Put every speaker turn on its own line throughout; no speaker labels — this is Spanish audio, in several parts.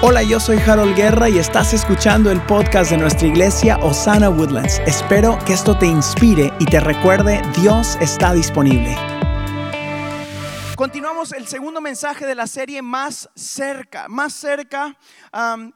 Hola, yo soy Harold Guerra y estás escuchando el podcast de nuestra iglesia Osana Woodlands. Espero que esto te inspire y te recuerde, Dios está disponible. Continuamos el segundo mensaje de la serie Más cerca. Más cerca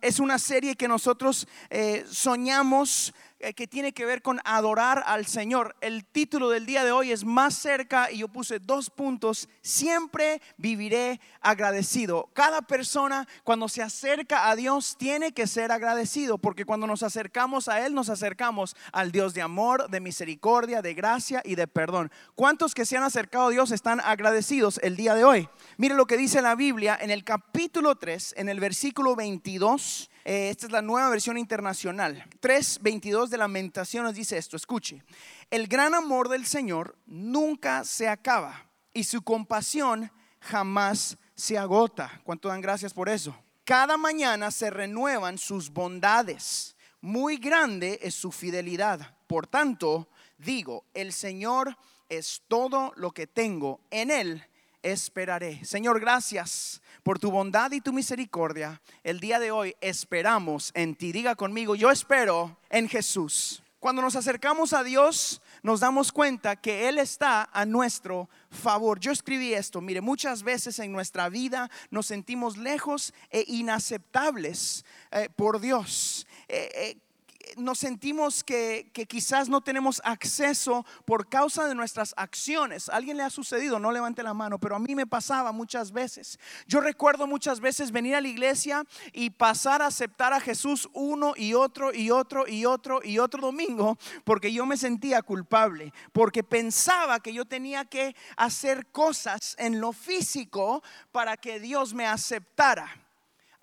es una serie que nosotros eh, soñamos que tiene que ver con adorar al Señor. El título del día de hoy es Más cerca y yo puse dos puntos. Siempre viviré agradecido. Cada persona cuando se acerca a Dios tiene que ser agradecido porque cuando nos acercamos a Él nos acercamos al Dios de amor, de misericordia, de gracia y de perdón. ¿Cuántos que se han acercado a Dios están agradecidos el día de hoy? Mire lo que dice la Biblia en el capítulo 3, en el versículo 22 eh, esta es la nueva versión internacional. 3.22 de Lamentación nos dice esto, escuche. El gran amor del Señor nunca se acaba y su compasión jamás se agota. ¿Cuánto dan gracias por eso? Cada mañana se renuevan sus bondades. Muy grande es su fidelidad. Por tanto, digo, el Señor es todo lo que tengo. En Él esperaré. Señor, gracias por tu bondad y tu misericordia. El día de hoy esperamos en ti. Diga conmigo, yo espero en Jesús. Cuando nos acercamos a Dios, nos damos cuenta que Él está a nuestro favor. Yo escribí esto, mire, muchas veces en nuestra vida nos sentimos lejos e inaceptables eh, por Dios. Eh, eh, nos sentimos que, quizás no tenemos acceso por causa de nuestras acciones. ¿A alguien le ha sucedido? No levante la mano, pero a mí me pasaba muchas veces. Yo recuerdo muchas veces venir a la iglesia y pasar a aceptar a Jesús uno y otro y otro y otro y otro domingo porque yo me sentía culpable, porque pensaba que yo tenía que hacer cosas en lo físico para que Dios me aceptara.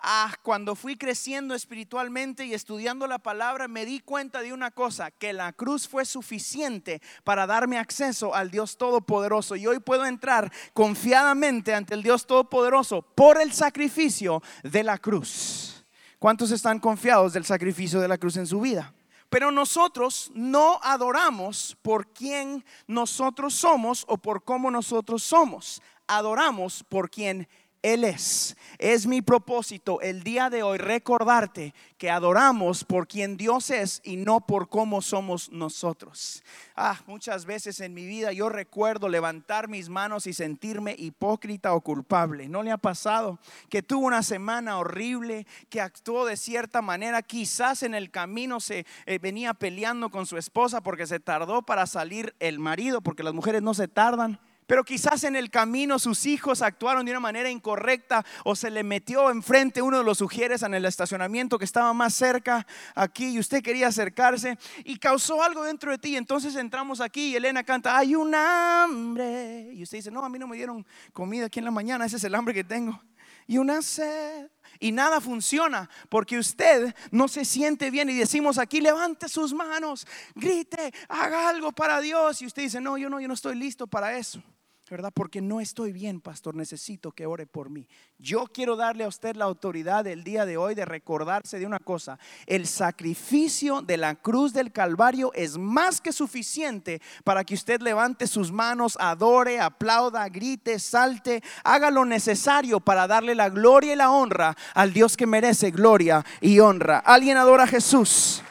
Ah, cuando fui creciendo espiritualmente y estudiando la palabra, me di cuenta de una cosa, que la cruz fue suficiente para darme acceso al Dios Todopoderoso. Y hoy puedo entrar confiadamente ante el Dios Todopoderoso por el sacrificio de la cruz. ¿Cuántos están confiados del sacrificio de la cruz en su vida? Pero nosotros no adoramos por quien nosotros somos o por cómo nosotros somos. Adoramos por quien él es. Es mi propósito el día de hoy recordarte que adoramos por quien Dios es y no por cómo somos nosotros. Ah, muchas veces en mi vida yo recuerdo levantar mis manos y sentirme hipócrita o culpable. ¿No le ha pasado que tuvo una semana horrible, que actuó de cierta manera, quizás en el camino se eh, venía peleando con su esposa porque se tardó para salir el marido, porque las mujeres no se tardan? Pero quizás en el camino sus hijos actuaron de una manera incorrecta o se le metió enfrente uno de los sugieres en el estacionamiento que estaba más cerca aquí y usted quería acercarse y causó algo dentro de ti. Entonces entramos aquí y Elena canta, hay un hambre. Y usted dice, no, a mí no me dieron comida aquí en la mañana, ese es el hambre que tengo. Y una sed. Y nada funciona porque usted no se siente bien y decimos aquí, levante sus manos, grite, haga algo para Dios. Y usted dice, no, yo no, yo no estoy listo para eso. ¿Verdad? Porque no estoy bien, pastor, necesito que ore por mí. Yo quiero darle a usted la autoridad el día de hoy de recordarse de una cosa. El sacrificio de la cruz del Calvario es más que suficiente para que usted levante sus manos, adore, aplauda, grite, salte, haga lo necesario para darle la gloria y la honra al Dios que merece gloria y honra. ¿Alguien adora a Jesús?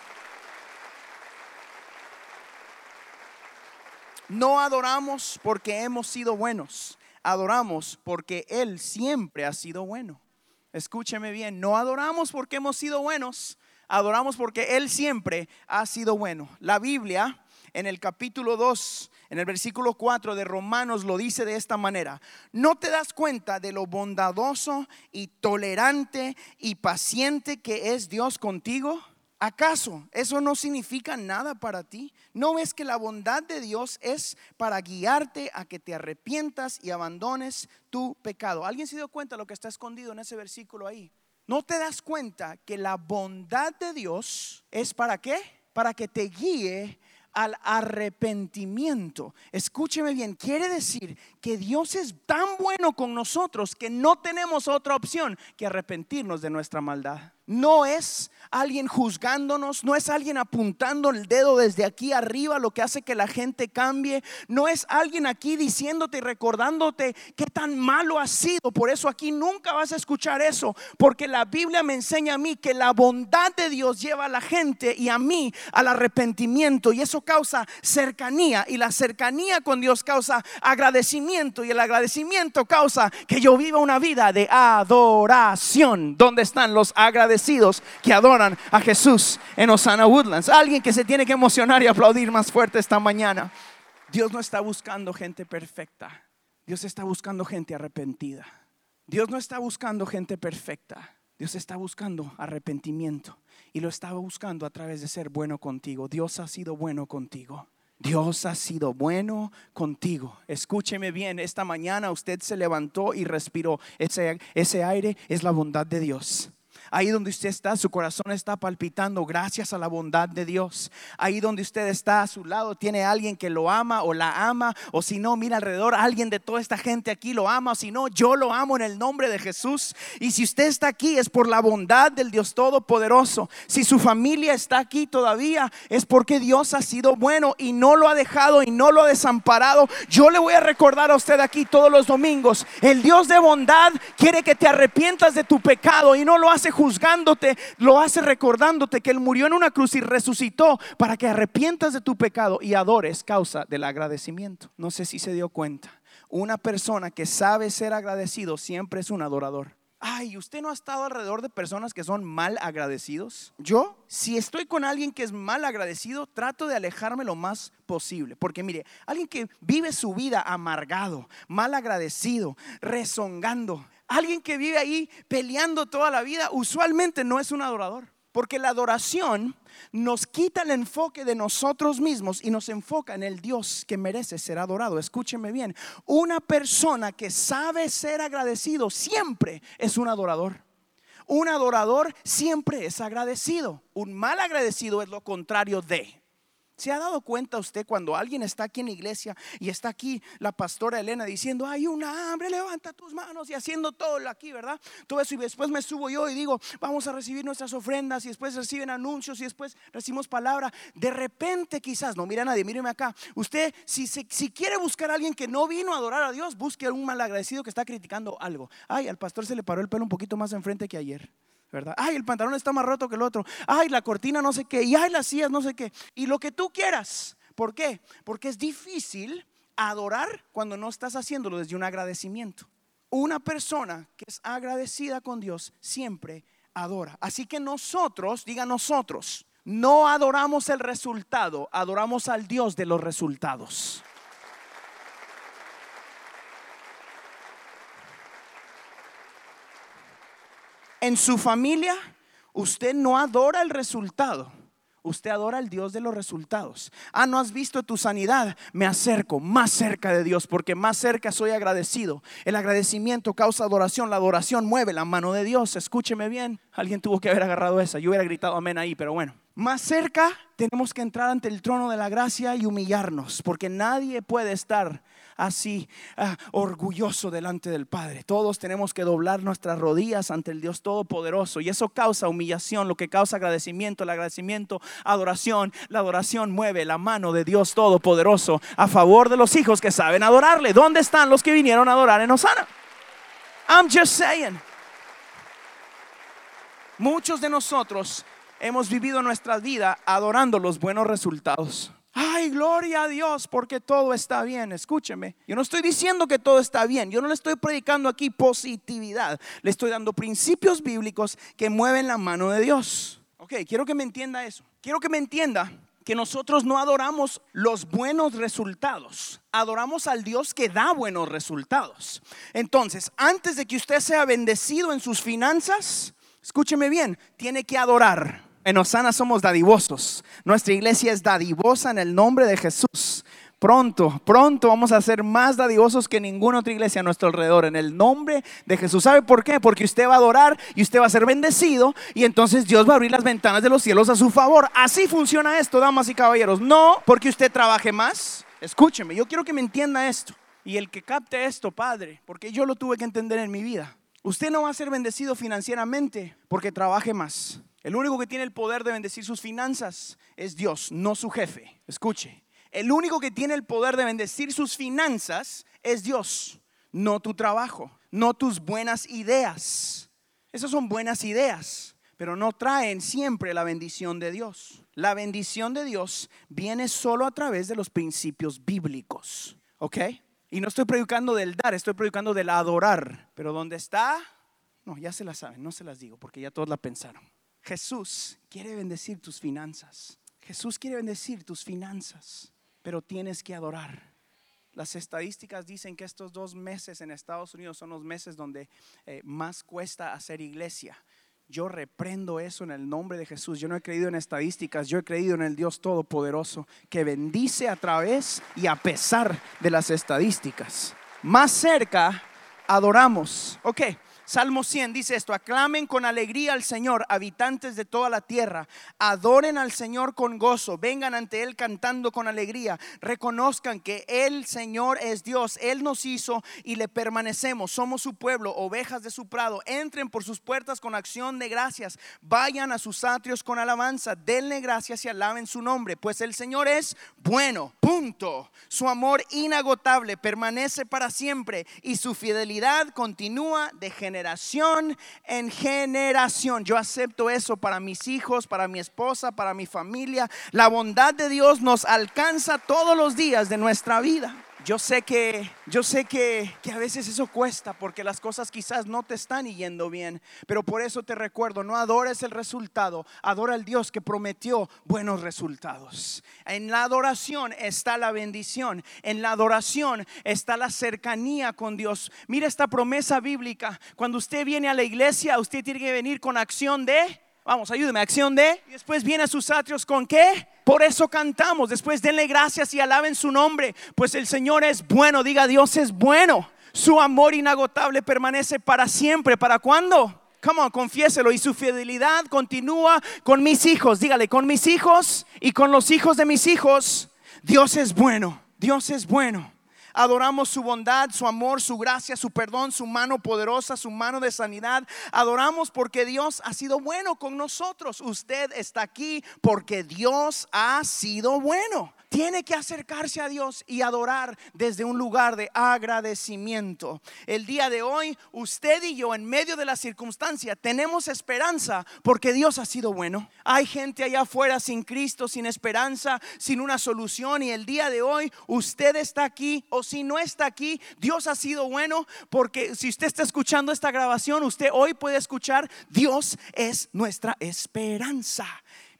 No adoramos porque hemos sido buenos, adoramos porque Él siempre ha sido bueno. Escúcheme bien, no adoramos porque hemos sido buenos, adoramos porque Él siempre ha sido bueno. La Biblia en el capítulo 2, en el versículo 4 de Romanos lo dice de esta manera. ¿No te das cuenta de lo bondadoso y tolerante y paciente que es Dios contigo? ¿Acaso eso no significa nada para ti? ¿No ves que la bondad de Dios es para guiarte a que te arrepientas y abandones tu pecado? ¿Alguien se dio cuenta de lo que está escondido en ese versículo ahí? ¿No te das cuenta que la bondad de Dios es para qué? Para que te guíe al arrepentimiento. Escúcheme bien, quiere decir que Dios es tan bueno con nosotros que no tenemos otra opción que arrepentirnos de nuestra maldad. no es alguien juzgándonos, no es alguien apuntando el dedo desde aquí arriba lo que hace que la gente cambie, no es alguien aquí diciéndote y recordándote qué tan malo has sido. Por eso aquí nunca vas a escuchar eso, porque la Biblia me enseña a mí que la bondad de Dios lleva a la gente y a mí al arrepentimiento y eso causa cercanía y la cercanía con Dios causa agradecimiento y el agradecimiento causa que yo viva una vida de adoración. ¿Dónde están los agradecidos que adoran? A Jesús en Osana Woodlands. Alguien que se tiene que emocionar y aplaudir más fuerte esta mañana. Dios no está buscando gente perfecta. Dios está buscando gente arrepentida. Dios no está buscando gente perfecta. Dios está buscando arrepentimiento y lo estaba buscando a través de ser bueno contigo. Dios ha sido bueno contigo. Dios ha sido bueno contigo. Escúcheme bien, esta mañana usted se levantó y respiró. Ese, ese aire es la bondad de Dios. Ahí donde usted está, su corazón está palpitando gracias a la bondad de Dios. Ahí donde usted está a su lado, tiene alguien que lo ama o la ama. O si no, mira alrededor, alguien de toda esta gente aquí lo ama. O si no, yo lo amo en el nombre de Jesús. Y si usted está aquí es por la bondad del Dios Todopoderoso. Si su familia está aquí todavía es porque Dios ha sido bueno y no lo ha dejado y no lo ha desamparado. Yo le voy a recordar a usted aquí todos los domingos. El Dios de bondad quiere que te arrepientas de tu pecado y no lo hace juzgándote, lo hace recordándote que Él murió en una cruz y resucitó para que arrepientas de tu pecado y adores causa del agradecimiento. No sé si se dio cuenta. Una persona que sabe ser agradecido siempre es un adorador. Ay, ¿usted no ha estado alrededor de personas que son mal agradecidos? Yo, si estoy con alguien que es mal agradecido, trato de alejarme lo más posible. Porque mire, alguien que vive su vida amargado, mal agradecido, rezongando, alguien que vive ahí peleando toda la vida, usualmente no es un adorador. Porque la adoración nos quita el enfoque de nosotros mismos y nos enfoca en el Dios que merece ser adorado. Escúcheme bien, una persona que sabe ser agradecido siempre es un adorador. Un adorador siempre es agradecido. Un mal agradecido es lo contrario de. ¿Se ha dado cuenta usted cuando alguien está aquí en la iglesia y está aquí la pastora Elena diciendo, hay una hambre, levanta tus manos y haciendo todo aquí, ¿verdad? Todo eso y después me subo yo y digo, vamos a recibir nuestras ofrendas y después reciben anuncios y después recibimos palabra. De repente quizás, no mira a nadie, míreme acá. Usted, si, si quiere buscar a alguien que no vino a adorar a Dios, busque a un malagradecido que está criticando algo. Ay, al pastor se le paró el pelo un poquito más enfrente que ayer. ¿Verdad? Ay, el pantalón está más roto que el otro. Ay, la cortina no sé qué. Y ay, las sillas no sé qué. Y lo que tú quieras. ¿Por qué? Porque es difícil adorar cuando no estás haciéndolo desde un agradecimiento. Una persona que es agradecida con Dios siempre adora. Así que nosotros, diga nosotros, no adoramos el resultado, adoramos al Dios de los resultados. En su familia, usted no adora el resultado. Usted adora al Dios de los resultados. Ah, no has visto tu sanidad. Me acerco más cerca de Dios porque más cerca soy agradecido. El agradecimiento causa adoración. La adoración mueve la mano de Dios. Escúcheme bien. Alguien tuvo que haber agarrado esa. Yo hubiera gritado amén ahí, pero bueno. Más cerca tenemos que entrar ante el trono de la gracia y humillarnos porque nadie puede estar así ah, orgulloso delante del Padre. Todos tenemos que doblar nuestras rodillas ante el Dios Todopoderoso y eso causa humillación, lo que causa agradecimiento, el agradecimiento, adoración. La adoración mueve la mano de Dios Todopoderoso a favor de los hijos que saben adorarle. ¿Dónde están los que vinieron a adorar en Osana? I'm just saying. Muchos de nosotros hemos vivido nuestra vida adorando los buenos resultados. Ay, gloria a Dios porque todo está bien. Escúcheme. Yo no estoy diciendo que todo está bien. Yo no le estoy predicando aquí positividad. Le estoy dando principios bíblicos que mueven la mano de Dios. Ok, quiero que me entienda eso. Quiero que me entienda que nosotros no adoramos los buenos resultados. Adoramos al Dios que da buenos resultados. Entonces, antes de que usted sea bendecido en sus finanzas, escúcheme bien, tiene que adorar. En Osana somos dadivosos. Nuestra iglesia es dadivosa en el nombre de Jesús. Pronto, pronto vamos a ser más dadivosos que ninguna otra iglesia a nuestro alrededor en el nombre de Jesús. ¿Sabe por qué? Porque usted va a adorar y usted va a ser bendecido y entonces Dios va a abrir las ventanas de los cielos a su favor. Así funciona esto, damas y caballeros. No porque usted trabaje más. Escúcheme, yo quiero que me entienda esto. Y el que capte esto, Padre, porque yo lo tuve que entender en mi vida. Usted no va a ser bendecido financieramente porque trabaje más. El único que tiene el poder de bendecir sus finanzas es Dios, no su jefe. Escuche, el único que tiene el poder de bendecir sus finanzas es Dios, no tu trabajo, no tus buenas ideas. Esas son buenas ideas, pero no traen siempre la bendición de Dios. La bendición de Dios viene solo a través de los principios bíblicos. ¿Ok? Y no estoy predicando del dar, estoy predicando del adorar. Pero ¿dónde está? No, ya se la saben, no se las digo porque ya todos la pensaron. Jesús quiere bendecir tus finanzas. Jesús quiere bendecir tus finanzas, pero tienes que adorar. Las estadísticas dicen que estos dos meses en Estados Unidos son los meses donde eh, más cuesta hacer iglesia. Yo reprendo eso en el nombre de Jesús. Yo no he creído en estadísticas, yo he creído en el Dios Todopoderoso que bendice a través y a pesar de las estadísticas. Más cerca, adoramos. Ok, Salmo 100 dice esto, aclamen con alegría al Señor, habitantes de toda la tierra, adoren al Señor con gozo, vengan ante Él cantando con alegría, reconozcan que el Señor es Dios, Él nos hizo y le permanecemos, somos su pueblo, ovejas de su prado, entren por sus puertas con acción de gracias, vayan a sus atrios con alabanza, denle gracias y alaben su nombre, pues el Señor es bueno, punto, su amor inagotable permanece para siempre y su fidelidad continúa de generación generación en generación. Yo acepto eso para mis hijos, para mi esposa, para mi familia. La bondad de Dios nos alcanza todos los días de nuestra vida. Yo sé que, yo sé que, que, a veces eso cuesta porque las cosas quizás no te están yendo bien, pero por eso te recuerdo, no adores el resultado, adora al Dios que prometió buenos resultados. En la adoración está la bendición, en la adoración está la cercanía con Dios. Mira esta promesa bíblica, cuando usted viene a la iglesia, usted tiene que venir con acción de Vamos, ayúdeme, acción de. Y después viene a sus atrios con qué? Por eso cantamos. Después denle gracias y alaben su nombre. Pues el Señor es bueno. Diga, Dios es bueno. Su amor inagotable permanece para siempre. ¿Para cuándo? Come on, confiéselo. Y su fidelidad continúa con mis hijos. Dígale, con mis hijos y con los hijos de mis hijos. Dios es bueno. Dios es bueno. Adoramos su bondad, su amor, su gracia, su perdón, su mano poderosa, su mano de sanidad. Adoramos porque Dios ha sido bueno con nosotros. Usted está aquí porque Dios ha sido bueno tiene que acercarse a Dios y adorar desde un lugar de agradecimiento. El día de hoy, usted y yo, en medio de la circunstancia, tenemos esperanza porque Dios ha sido bueno. Hay gente allá afuera sin Cristo, sin esperanza, sin una solución. Y el día de hoy, usted está aquí o si no está aquí, Dios ha sido bueno porque si usted está escuchando esta grabación, usted hoy puede escuchar, Dios es nuestra esperanza.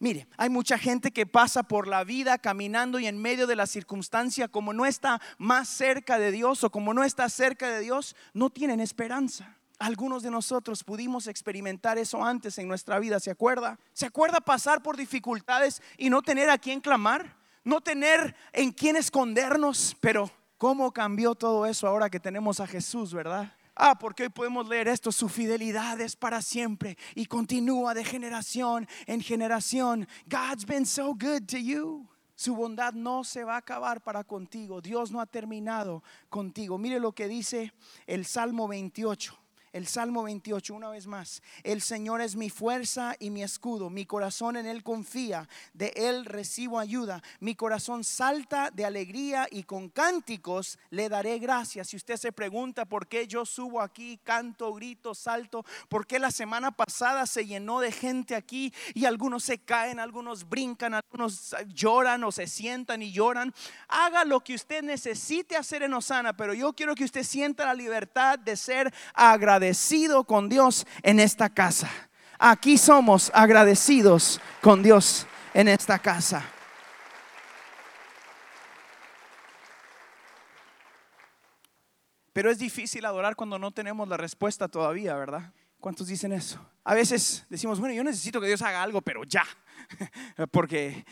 Mire, hay mucha gente que pasa por la vida caminando y en medio de la circunstancia, como no está más cerca de Dios o como no está cerca de Dios, no tienen esperanza. Algunos de nosotros pudimos experimentar eso antes en nuestra vida, ¿se acuerda? ¿Se acuerda pasar por dificultades y no tener a quién clamar? No tener en quién escondernos, pero ¿cómo cambió todo eso ahora que tenemos a Jesús, verdad? Ah, porque hoy podemos leer esto, su fidelidad es para siempre y continúa de generación en generación. God's been so good to you. Su bondad no se va a acabar para contigo. Dios no ha terminado contigo. Mire lo que dice el Salmo 28. El Salmo 28, una vez más. El Señor es mi fuerza y mi escudo. Mi corazón en Él confía. De Él recibo ayuda. Mi corazón salta de alegría y con cánticos le daré gracias. Si usted se pregunta por qué yo subo aquí, canto, grito, salto, por qué la semana pasada se llenó de gente aquí y algunos se caen, algunos brincan, algunos lloran o se sientan y lloran. Haga lo que usted necesite hacer en Osana, pero yo quiero que usted sienta la libertad de ser agradecido agradecido con Dios en esta casa. Aquí somos agradecidos con Dios en esta casa. Pero es difícil adorar cuando no tenemos la respuesta todavía, ¿verdad? ¿Cuántos dicen eso? A veces decimos, bueno, yo necesito que Dios haga algo, pero ya, porque,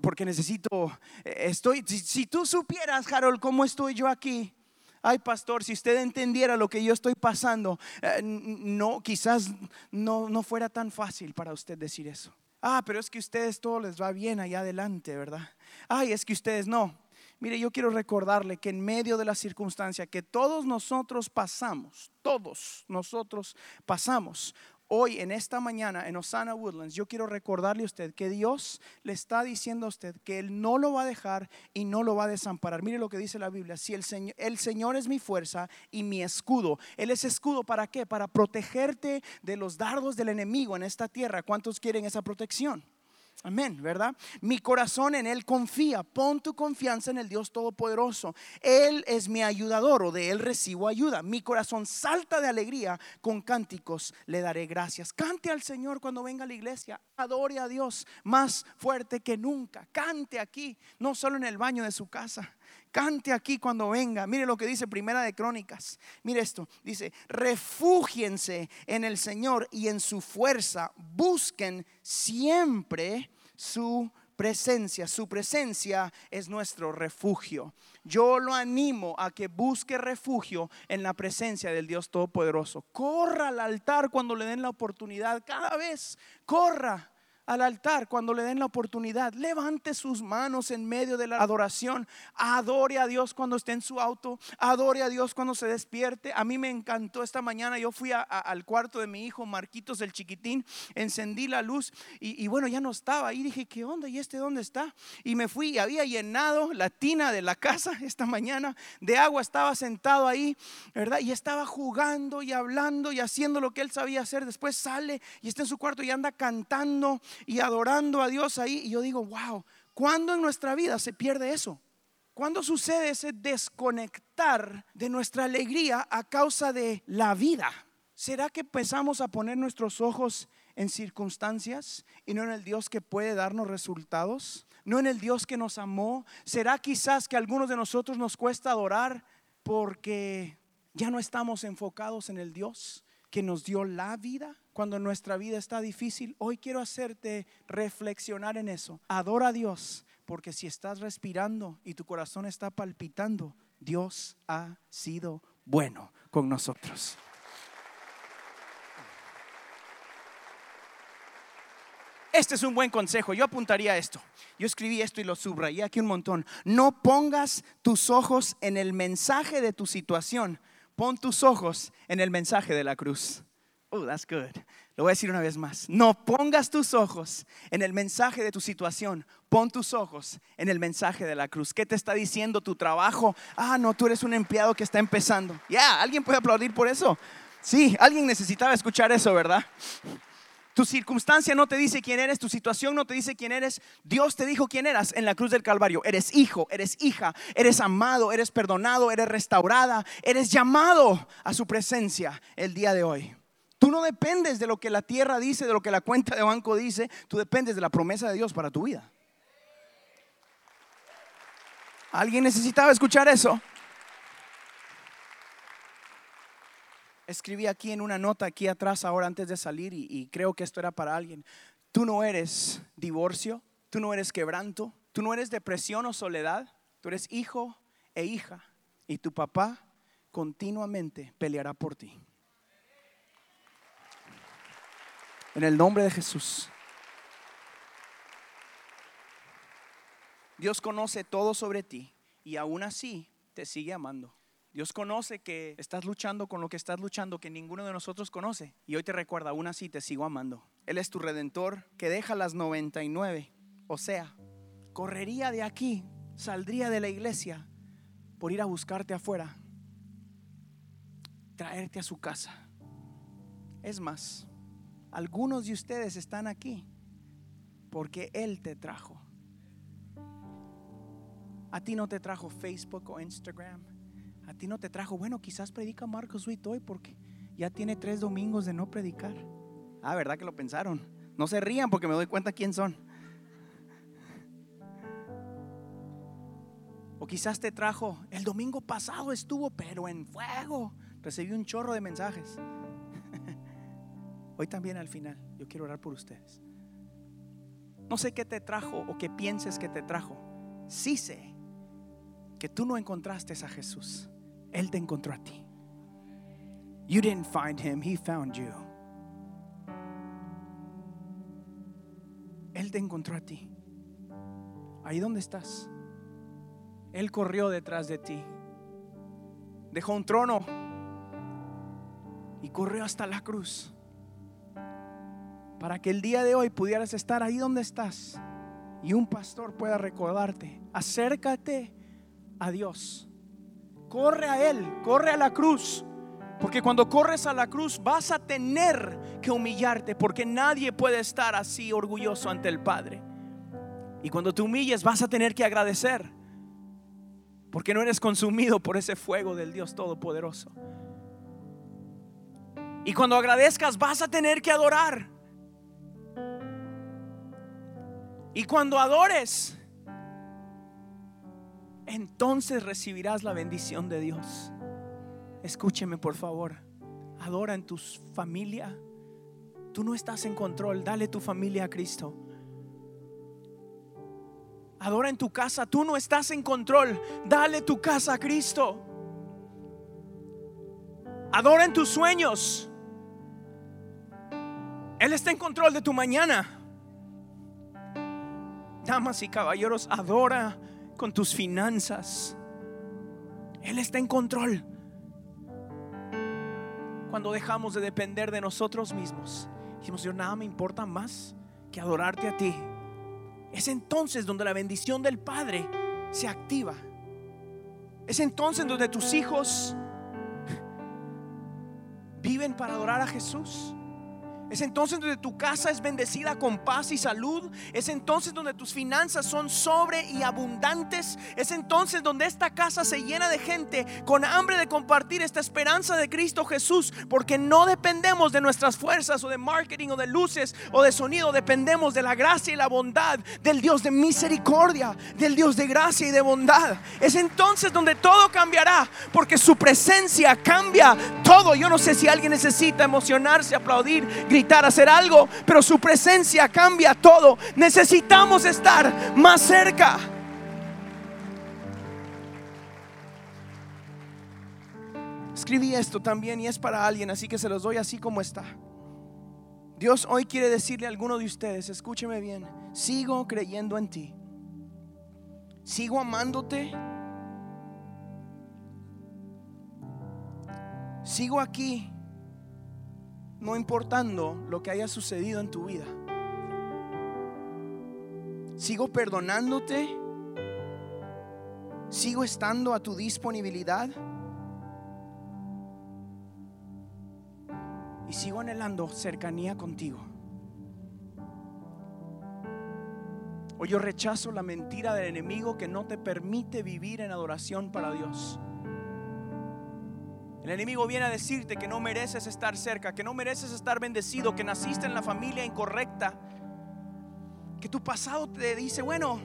porque necesito, estoy, si, si tú supieras, Harold, cómo estoy yo aquí, ay pastor, si usted entendiera lo que yo estoy pasando, eh, no, quizás no, no fuera tan fácil para usted decir eso. Ah, pero es que ustedes todo les va bien allá adelante, ¿verdad? Ay, es que ustedes no. Mire, yo quiero recordarle que en medio de la circunstancia que todos nosotros pasamos, todos nosotros pasamos, hoy en esta mañana en Osana Woodlands, yo quiero recordarle a usted que Dios le está diciendo a usted que Él no lo va a dejar y no lo va a desamparar. Mire lo que dice la Biblia, si el Señor, el Señor es mi fuerza y mi escudo, Él es escudo para qué? Para protegerte de los dardos del enemigo en esta tierra. ¿Cuántos quieren esa protección? Amén, ¿verdad? Mi corazón en Él confía. Pon tu confianza en el Dios Todopoderoso. Él es mi ayudador o de Él recibo ayuda. Mi corazón salta de alegría. Con cánticos le daré gracias. Cante al Señor cuando venga a la iglesia. Adore a Dios más fuerte que nunca. Cante aquí, no solo en el baño de su casa. Cante aquí cuando venga. Mire lo que dice Primera de Crónicas. Mire esto. Dice, refúgiense en el Señor y en su fuerza. Busquen siempre su presencia. Su presencia es nuestro refugio. Yo lo animo a que busque refugio en la presencia del Dios Todopoderoso. Corra al altar cuando le den la oportunidad. Cada vez, corra al altar cuando le den la oportunidad. Levante sus manos en medio de la adoración. Adore a Dios cuando esté en su auto. Adore a Dios cuando se despierte. A mí me encantó esta mañana. Yo fui al cuarto de mi hijo Marquitos, el chiquitín. Encendí la luz y, bueno, ya no estaba. Y dije, ¿qué onda? ¿Y este dónde está? Y me fui y había llenado la tina de la casa esta mañana de agua. Estaba sentado ahí, ¿verdad? Y estaba jugando y hablando y haciendo lo que él sabía hacer. Después sale y está en su cuarto y anda cantando y adorando a Dios ahí. Y yo digo, wow, ¿cuándo en nuestra vida se pierde eso? ¿Cuándo sucede ese desconectar de nuestra alegría a causa de la vida? ¿Será que empezamos a poner nuestros ojos en circunstancias y no en el Dios que puede darnos resultados? ¿No en el Dios que nos amó? ¿Será quizás que a algunos de nosotros nos cuesta adorar porque ya no estamos enfocados en el Dios que nos dio la vida? Cuando nuestra vida está difícil, hoy quiero hacerte reflexionar en eso. Adora a Dios, porque si estás respirando y tu corazón está palpitando, Dios ha sido bueno con nosotros. Este es un buen consejo. Yo apuntaría esto. Yo escribí esto y lo subrayé aquí un montón. No pongas tus ojos en el mensaje de tu situación. Pon tus ojos en el mensaje de la cruz. Oh, that's good. Lo voy a decir una vez más. No pongas tus ojos en el mensaje de tu situación. Pon tus ojos en el mensaje de la cruz. ¿Qué te está diciendo tu trabajo? Ah, no, tú eres un empleado que está empezando. Ya, ¿alguien puede aplaudir por eso? Sí, alguien necesitaba escuchar eso, ¿verdad? Tu circunstancia no te dice quién eres, tu situación no te dice quién eres. Dios te dijo quién eras en la cruz del Calvario. Eres hijo, eres hija, eres amado, eres perdonado, eres restaurada, eres llamado a su presencia el día de hoy. Tú no dependes de lo que la tierra dice, de lo que la cuenta de banco dice, tú dependes de la promesa de Dios para tu vida. ¿Alguien necesitaba escuchar eso? Escribí aquí en una nota aquí atrás ahora antes de salir y, creo que esto era para alguien. Tú no eres divorcio, tú no eres quebranto, tú no eres depresión o soledad, tú eres hijo e hija y tu papá continuamente peleará por ti. En el nombre de Jesús. Dios conoce todo sobre ti y aún así te sigue amando. Dios conoce que estás luchando con lo que estás luchando que ninguno de nosotros conoce. Y hoy te recuerda, aún así te sigo amando. Él es tu redentor que deja las 99. O sea, correría de aquí, saldría de la iglesia por ir a buscarte afuera, traerte a su casa. Es más, algunos de ustedes están aquí porque Él te trajo. A ti no te trajo Facebook o Instagram. A ti no te trajo, bueno, quizás predica Marcos Witt hoy porque ya tiene tres domingos de no predicar. Ah, ¿verdad que lo pensaron? No se rían porque me doy cuenta quién son. O quizás te trajo, el domingo pasado estuvo, pero en fuego. Recibí un chorro de mensajes. Hoy también al final, yo quiero orar por ustedes. No sé qué te trajo o qué pienses que te trajo. Sí sé que tú no encontraste a Jesús. Él te encontró a ti. You didn't find him, he found you. Él te encontró a ti. Ahí donde estás. Él corrió detrás de ti. Dejó un trono y corrió hasta la cruz. Para que el día de hoy pudieras estar ahí donde estás y un pastor pueda recordarte. Acércate a Dios. Corre a Él, corre a la cruz. Porque cuando corres a la cruz vas a tener que humillarte porque nadie puede estar así orgulloso ante el Padre. Y cuando te humilles vas a tener que agradecer porque no eres consumido por ese fuego del Dios Todopoderoso. Y cuando agradezcas vas a tener que adorar. Y cuando adores, entonces recibirás la bendición de Dios. Escúcheme por favor. Adora en tu familia. Tú no estás en control. Dale tu familia a Cristo. Adora en tu casa. Tú no estás en control. Dale tu casa a Cristo. Adora en tus sueños. Él está en control de tu mañana. Damas y caballeros, adora con tus finanzas. Él está en control cuando dejamos de depender de nosotros mismos. Dijimos, Dios, nada me importa más que adorarte a ti. Es entonces donde la bendición del Padre se activa. Es entonces donde tus hijos viven para adorar a Jesús. Es entonces donde tu casa es bendecida con paz y salud. Es entonces donde tus finanzas son sobre y abundantes. Es entonces donde esta casa se llena de gente con hambre de compartir esta esperanza de Cristo Jesús. Porque no dependemos de nuestras fuerzas o de marketing o de luces o de sonido. Dependemos de la gracia y la bondad del Dios de misericordia, del Dios de gracia y de bondad. Es entonces donde todo cambiará. Porque su presencia cambia todo. Yo no sé si alguien necesita emocionarse, aplaudir hacer algo, pero su presencia cambia todo. Necesitamos estar más cerca. Escribí esto también y es para alguien, así que se los doy así como está. Dios hoy quiere decirle a alguno de ustedes, escúcheme bien, sigo creyendo en ti. Sigo amándote. Sigo aquí no importando lo que haya sucedido en tu vida. Sigo perdonándote. Sigo estando a tu disponibilidad. Y sigo anhelando cercanía contigo. Hoy yo rechazo la mentira del enemigo que no te permite vivir en adoración para Dios. El enemigo viene a decirte que no mereces estar cerca, que no mereces estar bendecido, que naciste en la familia incorrecta, que tu pasado te dice, bueno,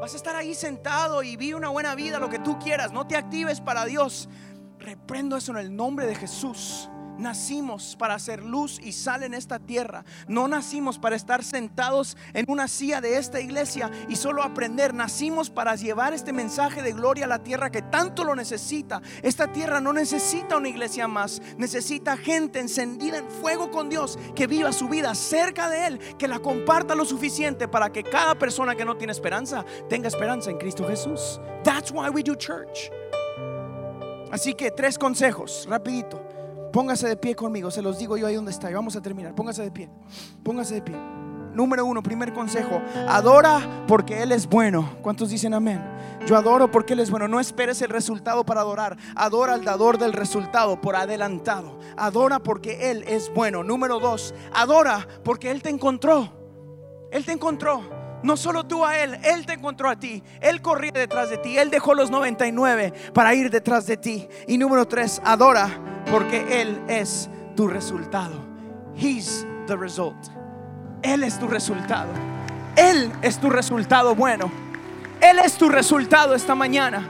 vas a estar ahí sentado y vive una buena vida, lo que tú quieras, no te actives para Dios. Reprendo eso en el nombre de Jesús. Nacimos para hacer luz y sal en esta tierra. No nacimos para estar sentados en una silla de esta iglesia y solo aprender. Nacimos para llevar este mensaje de gloria a la tierra que tanto lo necesita. Esta tierra no necesita una iglesia más. Necesita gente encendida en fuego con Dios que viva su vida cerca de Él, que la comparta lo suficiente para que cada persona que no tiene esperanza tenga esperanza en Cristo Jesús. That's why we do church. Así que tres consejos, rapidito. Póngase de pie conmigo, se los digo yo ahí donde está. Y vamos a terminar. Póngase de pie. Póngase de pie. Número uno, primer consejo. Adora porque Él es bueno. ¿Cuántos dicen amén? Yo adoro porque Él es bueno. No esperes el resultado para adorar. Adora al dador del resultado por adelantado. Adora porque Él es bueno. Número dos, adora porque Él te encontró. Él te encontró. No solo tú a Él, Él te encontró a ti. Él corría detrás de ti. Él dejó los 99 para ir detrás de ti. Y número tres, adora porque Él es tu resultado. He's the result. Él es tu resultado. Él es tu resultado bueno. Él es tu resultado esta mañana.